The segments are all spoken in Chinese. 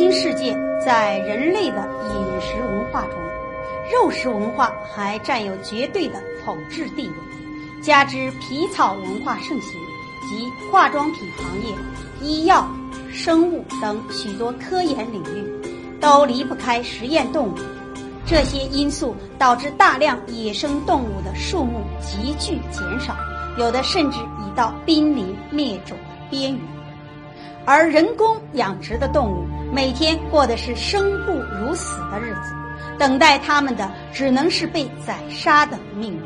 今世界，在人类的饮食文化中，肉食文化还占有绝对的统治地位。加之皮草文化盛行，及化妆品行业、医药、生物等许多科研领域，都离不开实验动物。这些因素导致大量野生动物的数目急剧减少，有的甚至已到濒临灭种的边缘。而人工养殖的动物每天过的是生不如死的日子，等待他们的只能是被宰杀的命运。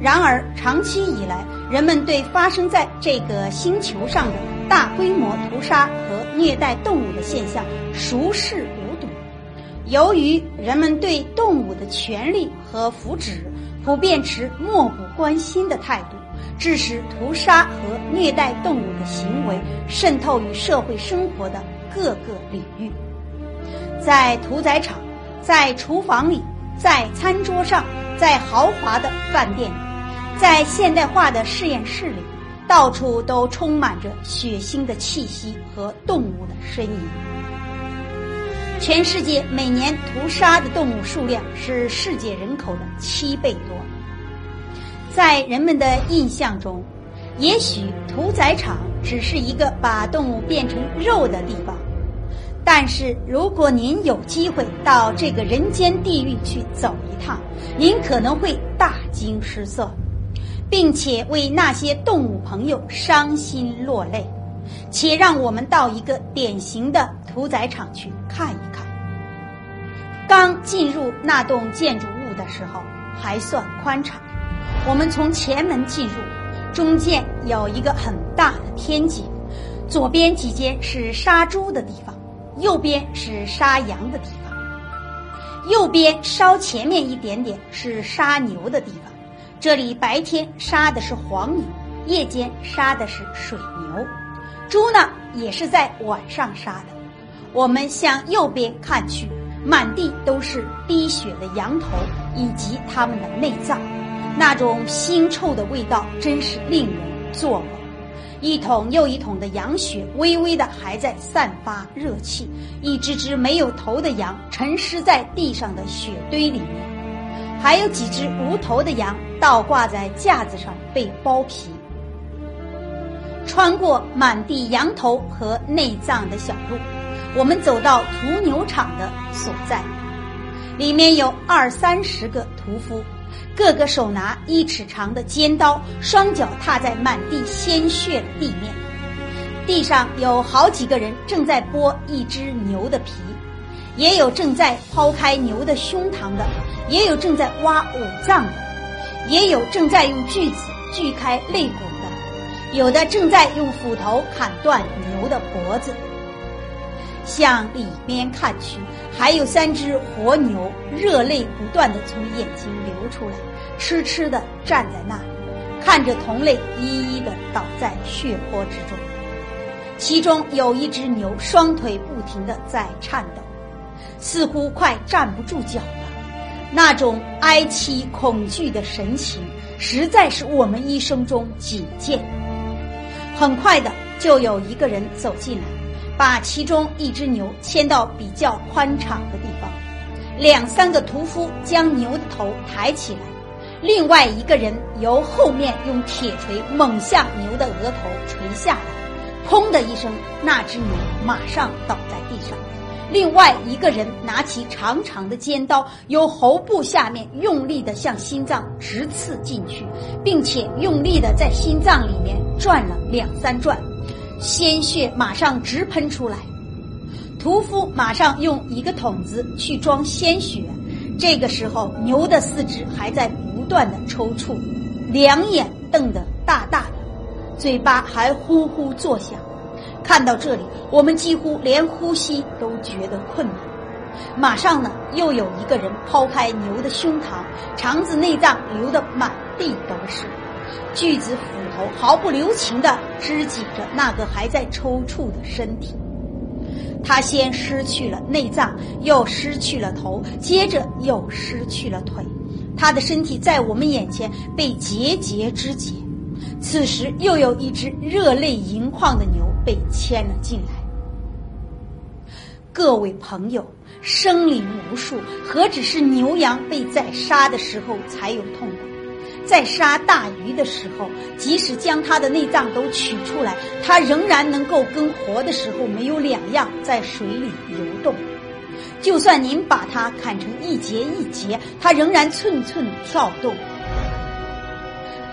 然而，长期以来，人们对发生在这个星球上的大规模屠杀和虐待动物的现象熟视无睹。由于人们对动物的权利和福祉普遍持漠不关心的态度，致使屠杀和虐待动物的行为渗透于社会生活的各个领域。在屠宰场，在厨房里，在餐桌上，在豪华的饭店里。在现代化的实验室里，到处都充满着血腥的气息和动物的呻吟。全世界每年屠杀的动物数量是世界人口的七倍多。在人们的印象中，也许屠宰场只是一个把动物变成肉的地方，但是如果您有机会到这个人间地狱去走一趟，您可能会大惊失色。并且为那些动物朋友伤心落泪，且让我们到一个典型的屠宰场去看一看。刚进入那栋建筑物的时候还算宽敞，我们从前门进入，中间有一个很大的天井，左边几间是杀猪的地方，右边是杀羊的地方，右边稍前面一点点是杀牛的地方。这里白天杀的是黄牛，夜间杀的是水牛，猪呢也是在晚上杀的。我们向右边看去，满地都是滴血的羊头以及它们的内脏，那种腥臭的味道真是令人作呕。一桶又一桶的羊血微微的还在散发热气，一只只没有头的羊沉尸在地上的血堆里面。还有几只无头的羊倒挂在架子上被剥皮。穿过满地羊头和内脏的小路，我们走到屠牛场的所在，里面有二三十个屠夫，个个手拿一尺长的尖刀，双脚踏在满地鲜血的地面。地上有好几个人正在剥一只牛的皮。也有正在剖开牛的胸膛的，也有正在挖五脏的，也有正在用锯子锯开肋骨的，有的正在用斧头砍断牛的脖子。向里面看去，还有三只活牛，热泪不断的从眼睛流出来，痴痴的站在那里，看着同类一一的倒在血泊之中。其中有一只牛，双腿不停的在颤抖。似乎快站不住脚了，那种哀戚恐惧的神情，实在是我们一生中仅见。很快的，就有一个人走进来，把其中一只牛牵到比较宽敞的地方。两三个屠夫将牛的头抬起来，另外一个人由后面用铁锤猛向牛的额头锤下来，砰的一声，那只牛马上倒在地上。另外一个人拿起长长的尖刀，由喉部下面用力的向心脏直刺进去，并且用力的在心脏里面转了两三转，鲜血马上直喷出来。屠夫马上用一个桶子去装鲜血，这个时候牛的四肢还在不断的抽搐，两眼瞪得大大的，嘴巴还呼呼作响。看到这里，我们几乎连呼吸都觉得困难。马上呢，又有一个人抛开牛的胸膛，肠子内脏流得满地都是，锯子斧头毫不留情地肢解着那个还在抽搐的身体。他先失去了内脏，又失去了头，接着又失去了腿，他的身体在我们眼前被节节肢解。此时，又有一只热泪盈眶的牛。被牵了进来，各位朋友，生灵无数，何止是牛羊被宰杀的时候才有痛苦？在杀大鱼的时候，即使将它的内脏都取出来，它仍然能够跟活的时候没有两样，在水里游动。就算您把它砍成一节一节，它仍然寸寸跳动。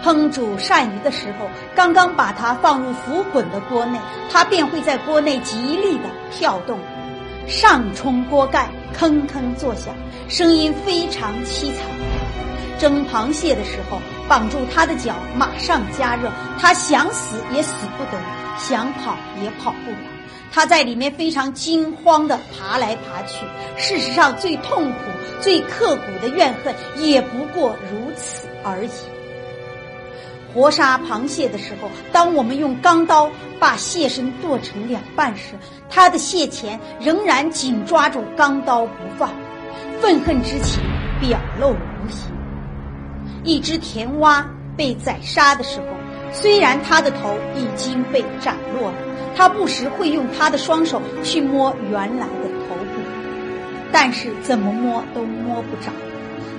烹煮鳝鱼的时候，刚刚把它放入浮滚的锅内，它便会在锅内极力的跳动，上冲锅盖，吭吭作响，声音非常凄惨。蒸螃蟹的时候，绑住它的脚，马上加热，它想死也死不得，想跑也跑不了。它在里面非常惊慌的爬来爬去。事实上，最痛苦、最刻骨的怨恨，也不过如此而已。活杀螃蟹的时候，当我们用钢刀把蟹身剁成两半时，它的蟹钳仍然紧抓住钢刀不放，愤恨之情表露无遗。一只田蛙被宰杀的时候，虽然它的头已经被斩落了，它不时会用它的双手去摸原来的头部，但是怎么摸都摸不着。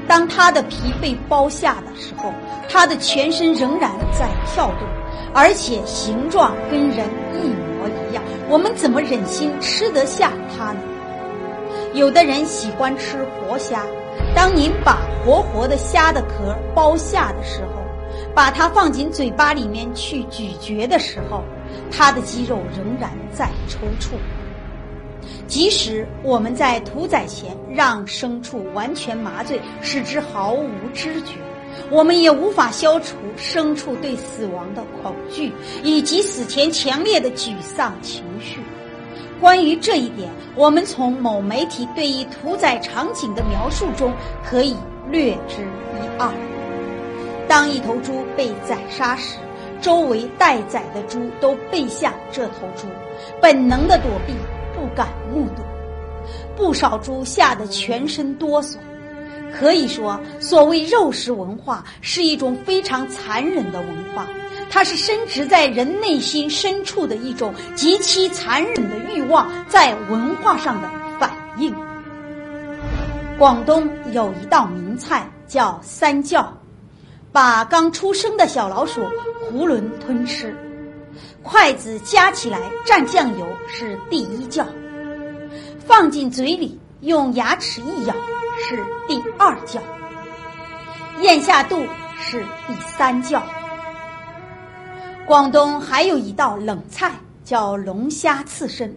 当它的皮被剥下的时候，它的全身仍然在跳动，而且形状跟人一模一样。我们怎么忍心吃得下它呢？有的人喜欢吃活虾，当您把活活的虾的壳剥下的时候，把它放进嘴巴里面去咀嚼的时候，它的肌肉仍然在抽搐。即使我们在屠宰前让牲畜完全麻醉，使之毫无知觉，我们也无法消除牲畜对死亡的恐惧以及死前强烈的沮丧情绪。关于这一点，我们从某媒体对于屠宰场景的描述中可以略知一二。当一头猪被宰杀时，周围待宰的猪都背向这头猪，本能的躲避。不敢目睹，不少猪吓得全身哆嗦。可以说，所谓肉食文化是一种非常残忍的文化，它是深植在人内心深处的一种极其残忍的欲望在文化上的反应。广东有一道名菜叫三叫，把刚出生的小老鼠囫囵吞吃。筷子夹起来蘸酱油是第一叫，放进嘴里用牙齿一咬是第二叫，咽下肚是第三叫。广东还有一道冷菜叫龙虾刺身，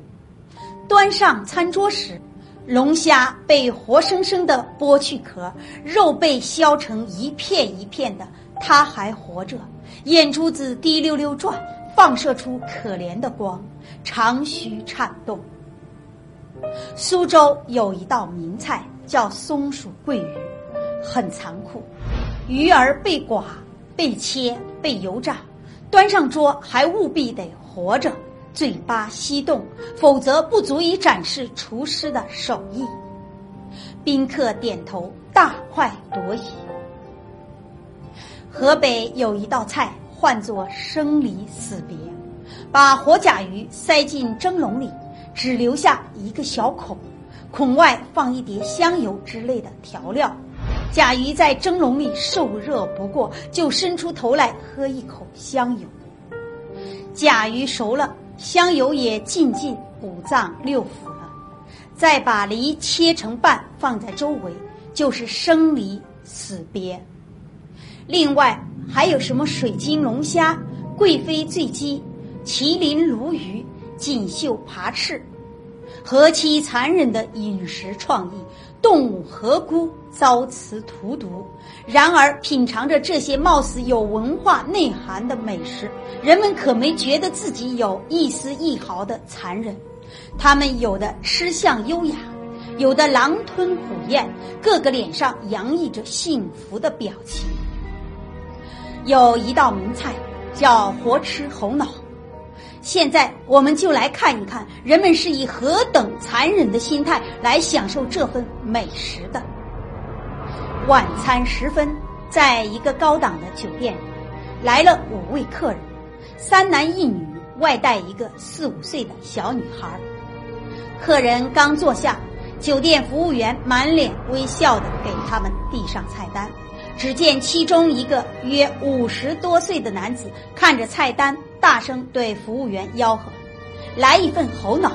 端上餐桌时，龙虾被活生生的剥去壳，肉被削成一片一片的，它还活着，眼珠子滴溜溜转。放射出可怜的光，长须颤动。苏州有一道名菜叫松鼠桂鱼，很残酷，鱼儿被剐、被切、被油炸，端上桌还务必得活着，嘴巴吸动，否则不足以展示厨师的手艺。宾客点头，大快朵颐。河北有一道菜。唤作生离死别，把活甲鱼塞进蒸笼里，只留下一个小孔，孔外放一碟香油之类的调料。甲鱼在蒸笼里受热不过，就伸出头来喝一口香油。甲鱼熟了，香油也进进五脏六腑了，再把梨切成瓣放在周围，就是生离死别。另外。还有什么水晶龙虾、贵妃醉鸡、麒麟鲈鱼、锦绣爬翅，何其残忍的饮食创意！动物何辜遭此荼毒？然而，品尝着这些貌似有文化内涵的美食，人们可没觉得自己有一丝一毫的残忍。他们有的吃相优雅，有的狼吞虎咽，个个脸上洋溢着幸福的表情。有一道名菜叫活吃猴脑，现在我们就来看一看人们是以何等残忍的心态来享受这份美食的。晚餐时分，在一个高档的酒店，来了五位客人，三男一女，外带一个四五岁的小女孩。客人刚坐下，酒店服务员满脸微笑的给他们递上菜单。只见其中一个约五十多岁的男子看着菜单，大声对服务员吆喝：“来一份猴脑。”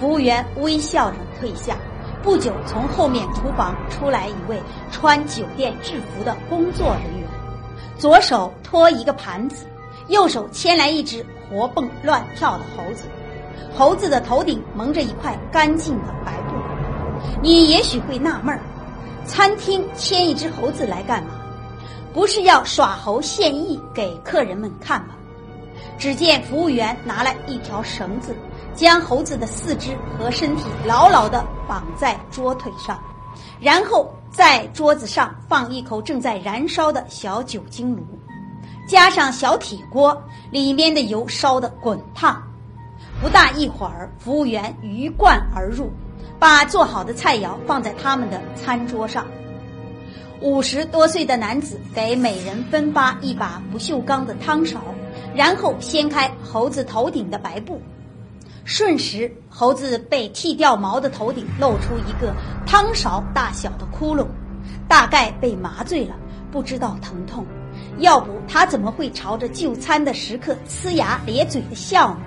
服务员微笑着退下。不久，从后面厨房出来一位穿酒店制服的工作人员，左手托一个盘子，右手牵来一只活蹦乱跳的猴子。猴子的头顶蒙着一块干净的白布。你也许会纳闷儿。餐厅牵一只猴子来干嘛？不是要耍猴献艺给客人们看吗？只见服务员拿来一条绳子，将猴子的四肢和身体牢牢地绑在桌腿上，然后在桌子上放一口正在燃烧的小酒精炉，加上小铁锅，里面的油烧得滚烫。不大一会儿，服务员鱼贯而入。把做好的菜肴放在他们的餐桌上。五十多岁的男子给每人分发一把不锈钢的汤勺，然后掀开猴子头顶的白布，瞬时，猴子被剃掉毛的头顶露出一个汤勺大小的窟窿，大概被麻醉了，不知道疼痛。要不他怎么会朝着就餐的食客呲牙咧嘴的笑呢？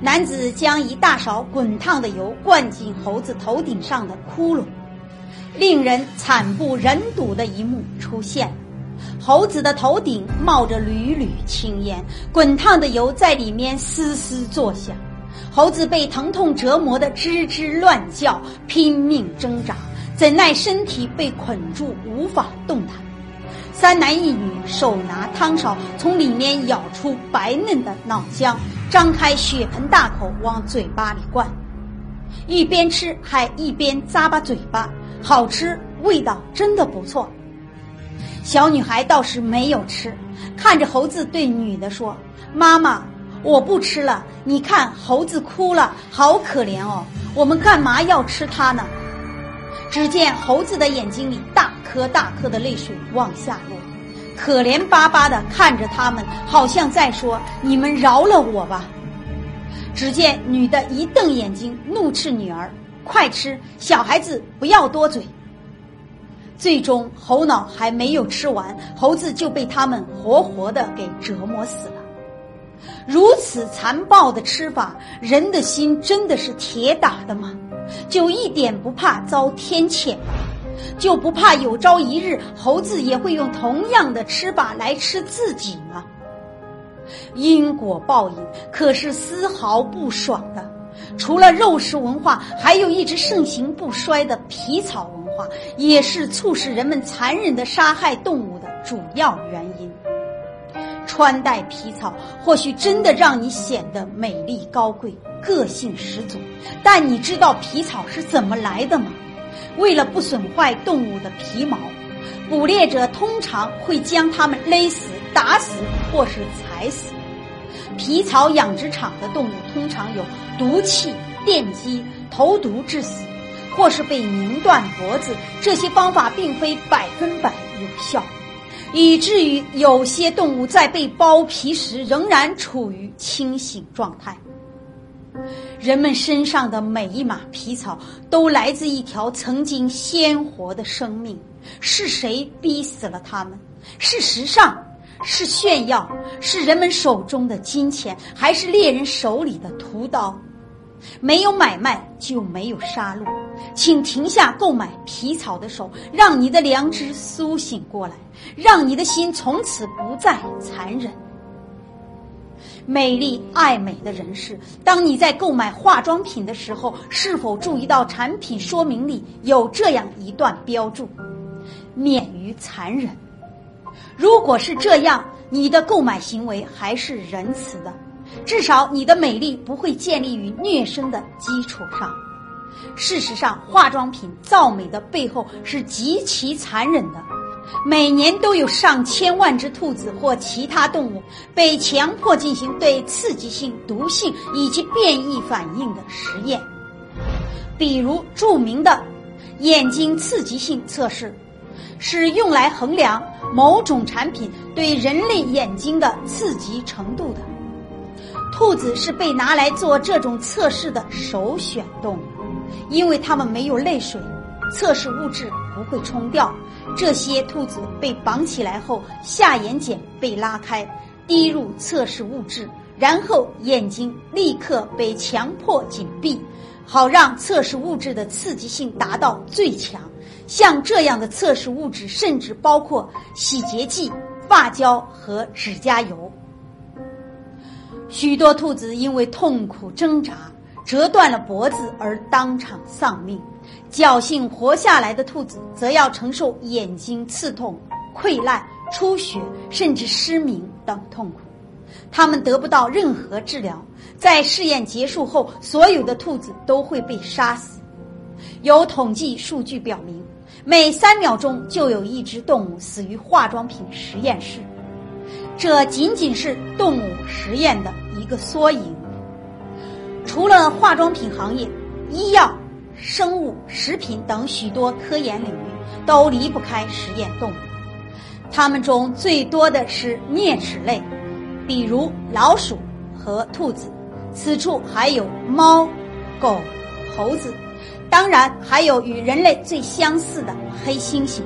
男子将一大勺滚烫的油灌进猴子头顶上的窟窿，令人惨不忍睹的一幕出现了：猴子的头顶冒着缕缕青烟，滚烫的油在里面嘶嘶作响，猴子被疼痛折磨得吱吱乱叫，拼命挣扎，怎奈身体被捆住，无法动弹。三男一女手拿汤勺，从里面舀出白嫩的脑浆。张开血盆大口往嘴巴里灌，一边吃还一边咂巴嘴巴，好吃，味道真的不错。小女孩倒是没有吃，看着猴子对女的说：“妈妈，我不吃了。你看猴子哭了，好可怜哦。我们干嘛要吃它呢？”只见猴子的眼睛里大颗大颗的泪水往下落。可怜巴巴的看着他们，好像在说：“你们饶了我吧。”只见女的一瞪眼睛，怒斥女儿：“快吃，小孩子不要多嘴。”最终，猴脑还没有吃完，猴子就被他们活活的给折磨死了。如此残暴的吃法，人的心真的是铁打的吗？就一点不怕遭天谴吗？就不怕有朝一日猴子也会用同样的吃法来吃自己吗？因果报应可是丝毫不爽的。除了肉食文化，还有一直盛行不衰的皮草文化也是促使人们残忍的杀害动物的主要原因。穿戴皮草或许真的让你显得美丽高贵、个性十足，但你知道皮草是怎么来的吗？为了不损坏动物的皮毛，捕猎者通常会将它们勒死、打死或是踩死。皮草养殖场的动物通常有毒气、电击、投毒致死，或是被拧断脖子。这些方法并非百分百有效，以至于有些动物在被剥皮时仍然处于清醒状态。人们身上的每一码皮草都来自一条曾经鲜活的生命，是谁逼死了他们？是时尚，是炫耀，是人们手中的金钱，还是猎人手里的屠刀？没有买卖就没有杀戮，请停下购买皮草的手，让你的良知苏醒过来，让你的心从此不再残忍。美丽爱美的人士，当你在购买化妆品的时候，是否注意到产品说明里有这样一段标注：“免于残忍。”如果是这样，你的购买行为还是仁慈的，至少你的美丽不会建立于虐生的基础上。事实上，化妆品造美的背后是极其残忍的。每年都有上千万只兔子或其他动物被强迫进行对刺激性、毒性以及变异反应的实验，比如著名的眼睛刺激性测试，是用来衡量某种产品对人类眼睛的刺激程度的。兔子是被拿来做这种测试的首选动物，因为它们没有泪水，测试物质不会冲掉。这些兔子被绑起来后，下眼睑被拉开，滴入测试物质，然后眼睛立刻被强迫紧闭，好让测试物质的刺激性达到最强。像这样的测试物质，甚至包括洗洁剂、发胶和指甲油。许多兔子因为痛苦挣扎，折断了脖子而当场丧命。侥幸活下来的兔子，则要承受眼睛刺痛、溃烂、出血，甚至失明等痛苦。它们得不到任何治疗，在试验结束后，所有的兔子都会被杀死。有统计数据表明，每三秒钟就有一只动物死于化妆品实验室。这仅仅是动物实验的一个缩影。除了化妆品行业，医药。生物、食品等许多科研领域都离不开实验动物，它们中最多的是啮齿类，比如老鼠和兔子。此处还有猫、狗、猴子，当然还有与人类最相似的黑猩猩。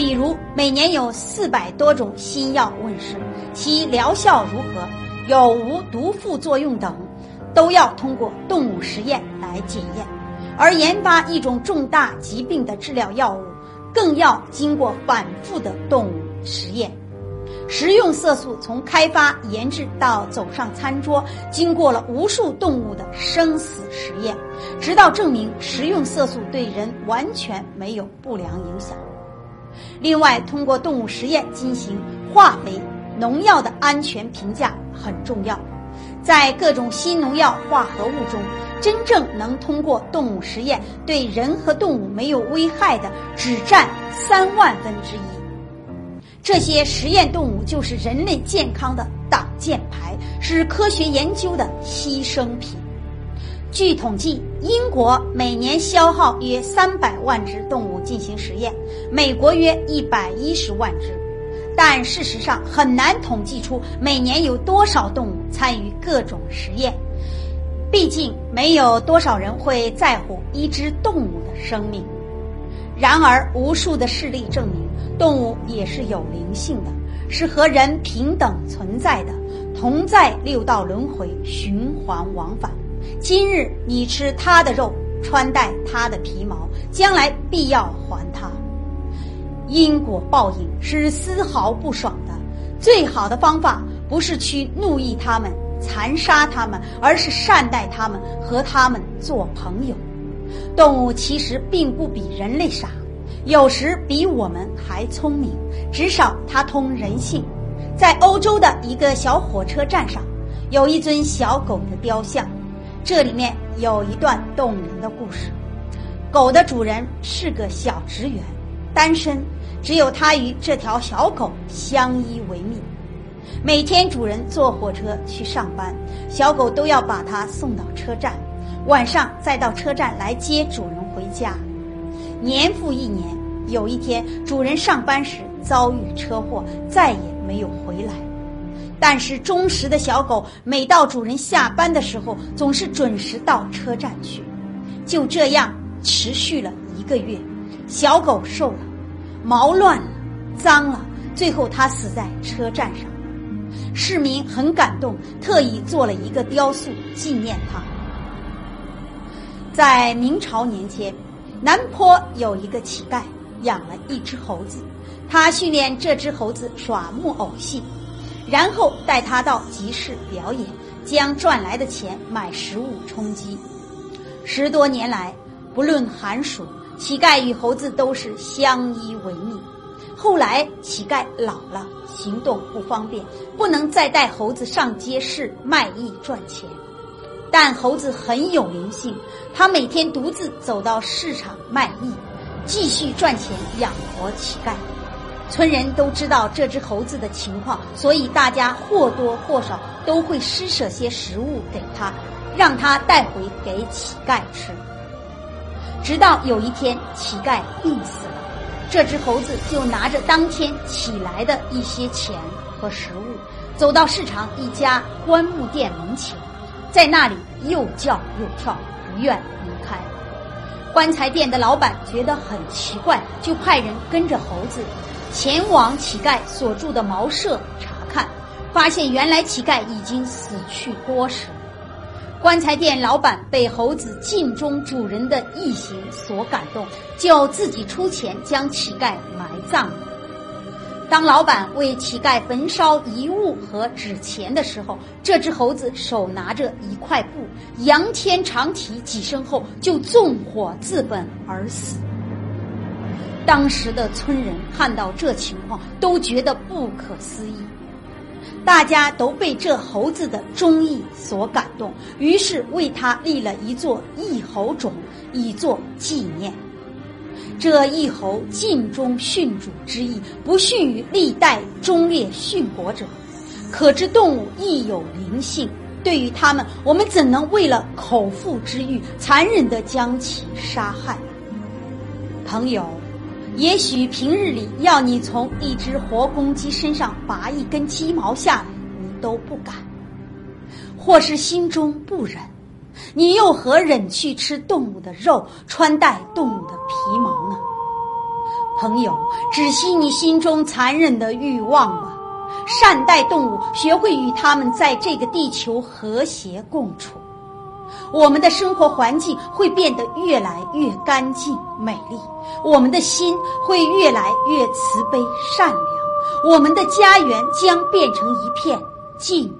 比如每年有四百多种新药问世，其疗效如何、有无毒副作用等，都要通过动物实验来检验。而研发一种重大疾病的治疗药物，更要经过反复的动物实验。食用色素从开发、研制到走上餐桌，经过了无数动物的生死实验，直到证明食用色素对人完全没有不良影响。另外，通过动物实验进行化肥、农药的安全评价很重要。在各种新农药化合物中，真正能通过动物实验对人和动物没有危害的，只占三万分之一。这些实验动物就是人类健康的挡箭牌，是科学研究的牺牲品。据统计，英国每年消耗约三百万只动物进行实验，美国约一百一十万只。但事实上很难统计出每年有多少动物参与各种实验。毕竟没有多少人会在乎一只动物的生命。然而，无数的事例证明，动物也是有灵性的，是和人平等存在的，同在六道轮回循环往返。今日你吃它的肉，穿戴它的皮毛，将来必要还它。因果报应是丝毫不爽的。最好的方法不是去怒意他们。残杀他们，而是善待他们，和他们做朋友。动物其实并不比人类傻，有时比我们还聪明，至少它通人性。在欧洲的一个小火车站上，有一尊小狗的雕像，这里面有一段动人的故事。狗的主人是个小职员，单身，只有他与这条小狗相依为命。每天主人坐火车去上班，小狗都要把它送到车站，晚上再到车站来接主人回家。年复一年，有一天主人上班时遭遇车祸，再也没有回来。但是忠实的小狗每到主人下班的时候，总是准时到车站去。就这样持续了一个月，小狗瘦了，毛乱了，脏了，最后它死在车站上。市民很感动，特意做了一个雕塑纪念他。在明朝年间，南坡有一个乞丐养了一只猴子，他训练这只猴子耍木偶戏，然后带他到集市表演，将赚来的钱买食物充饥。十多年来，不论寒暑，乞丐与猴子都是相依为命。后来，乞丐老了，行动不方便，不能再带猴子上街市卖艺赚钱。但猴子很有灵性，他每天独自走到市场卖艺，继续赚钱养活乞丐。村人都知道这只猴子的情况，所以大家或多或少都会施舍些食物给他，让他带回给乞丐吃。直到有一天，乞丐病死了。这只猴子就拿着当天起来的一些钱和食物，走到市场一家棺木店门前，在那里又叫又跳，不愿离开。棺材店的老板觉得很奇怪，就派人跟着猴子前往乞丐所住的茅舍查看，发现原来乞丐已经死去多时。棺材店老板被猴子尽忠主人的义行所感动，就自己出钱将乞丐埋葬。当老板为乞丐焚烧遗物和纸钱的时候，这只猴子手拿着一块布，仰天长啼几声后，就纵火自焚而死。当时的村人看到这情况，都觉得不可思议。大家都被这猴子的忠义所感动，于是为他立了一座义猴冢，以作纪念。这义猴尽忠殉主之意，不逊于历代忠烈殉国者。可知动物亦有灵性，对于他们，我们怎能为了口腹之欲，残忍地将其杀害？朋友。也许平日里要你从一只活公鸡身上拔一根鸡毛下来，你都不敢；或是心中不忍，你又何忍去吃动物的肉，穿戴动物的皮毛呢？朋友，只惜你心中残忍的欲望吧！善待动物，学会与它们在这个地球和谐共处。我们的生活环境会变得越来越干净美丽，我们的心会越来越慈悲善良，我们的家园将变成一片净